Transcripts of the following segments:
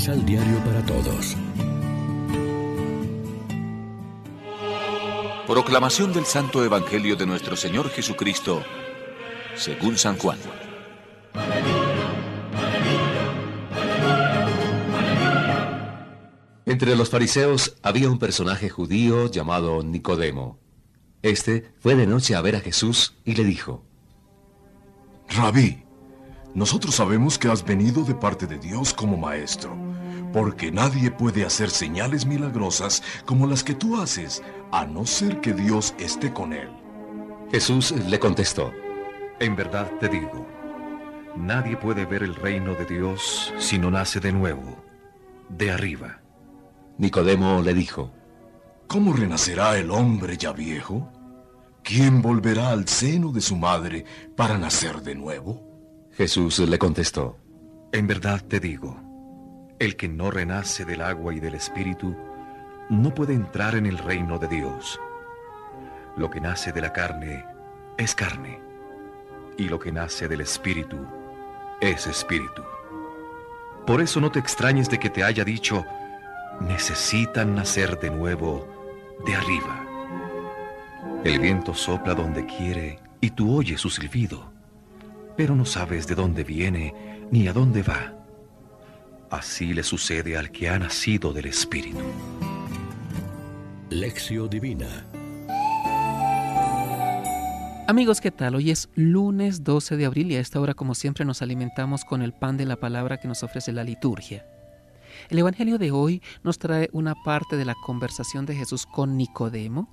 Misal Diario para Todos. Proclamación del Santo Evangelio de nuestro Señor Jesucristo, según San Juan. Entre los fariseos había un personaje judío llamado Nicodemo. Este fue de noche a ver a Jesús y le dijo, Rabí, nosotros sabemos que has venido de parte de Dios como maestro, porque nadie puede hacer señales milagrosas como las que tú haces, a no ser que Dios esté con él. Jesús le contestó, En verdad te digo, nadie puede ver el reino de Dios si no nace de nuevo, de arriba. Nicodemo le dijo, ¿Cómo renacerá el hombre ya viejo? ¿Quién volverá al seno de su madre para nacer de nuevo? Jesús le contestó, En verdad te digo, el que no renace del agua y del espíritu, no puede entrar en el reino de Dios. Lo que nace de la carne es carne, y lo que nace del espíritu es espíritu. Por eso no te extrañes de que te haya dicho, necesitan nacer de nuevo de arriba. El viento sopla donde quiere y tú oyes su silbido, pero no sabes de dónde viene ni a dónde va. Así le sucede al que ha nacido del Espíritu. Lección Divina Amigos, ¿qué tal? Hoy es lunes 12 de abril y a esta hora, como siempre, nos alimentamos con el pan de la palabra que nos ofrece la liturgia. El Evangelio de hoy nos trae una parte de la conversación de Jesús con Nicodemo,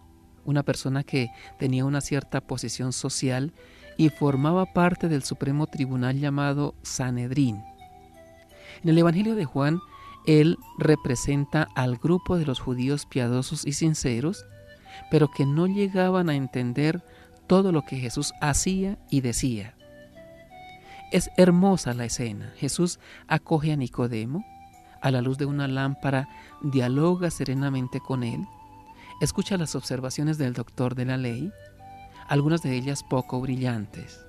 una persona que tenía una cierta posición social y formaba parte del Supremo Tribunal llamado Sanedrín. En el Evangelio de Juan, él representa al grupo de los judíos piadosos y sinceros, pero que no llegaban a entender todo lo que Jesús hacía y decía. Es hermosa la escena. Jesús acoge a Nicodemo, a la luz de una lámpara, dialoga serenamente con él, escucha las observaciones del doctor de la ley, algunas de ellas poco brillantes.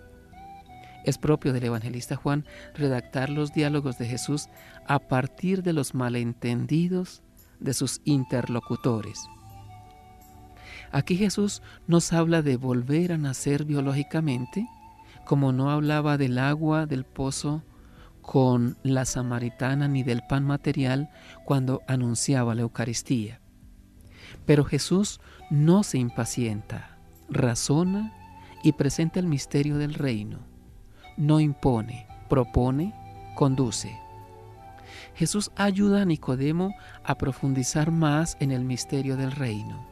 Es propio del evangelista Juan redactar los diálogos de Jesús a partir de los malentendidos de sus interlocutores. Aquí Jesús nos habla de volver a nacer biológicamente, como no hablaba del agua del pozo con la samaritana ni del pan material cuando anunciaba la Eucaristía. Pero Jesús no se impacienta, razona y presenta el misterio del reino. No impone, propone, conduce. Jesús ayuda a Nicodemo a profundizar más en el misterio del reino.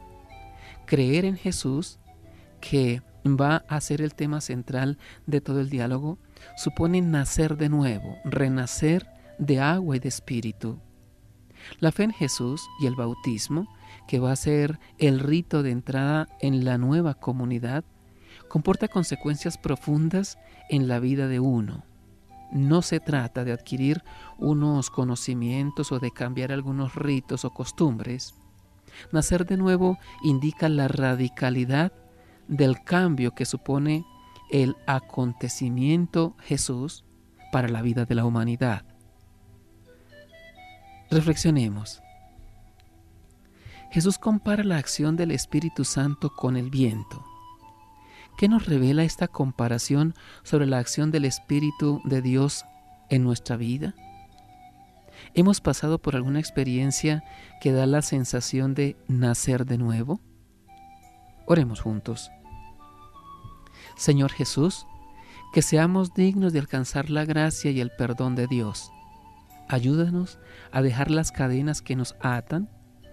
Creer en Jesús, que va a ser el tema central de todo el diálogo, supone nacer de nuevo, renacer de agua y de espíritu. La fe en Jesús y el bautismo, que va a ser el rito de entrada en la nueva comunidad, comporta consecuencias profundas en la vida de uno. No se trata de adquirir unos conocimientos o de cambiar algunos ritos o costumbres. Nacer de nuevo indica la radicalidad del cambio que supone el acontecimiento Jesús para la vida de la humanidad. Reflexionemos. Jesús compara la acción del Espíritu Santo con el viento. ¿Qué nos revela esta comparación sobre la acción del Espíritu de Dios en nuestra vida? ¿Hemos pasado por alguna experiencia que da la sensación de nacer de nuevo? Oremos juntos. Señor Jesús, que seamos dignos de alcanzar la gracia y el perdón de Dios. Ayúdanos a dejar las cadenas que nos atan,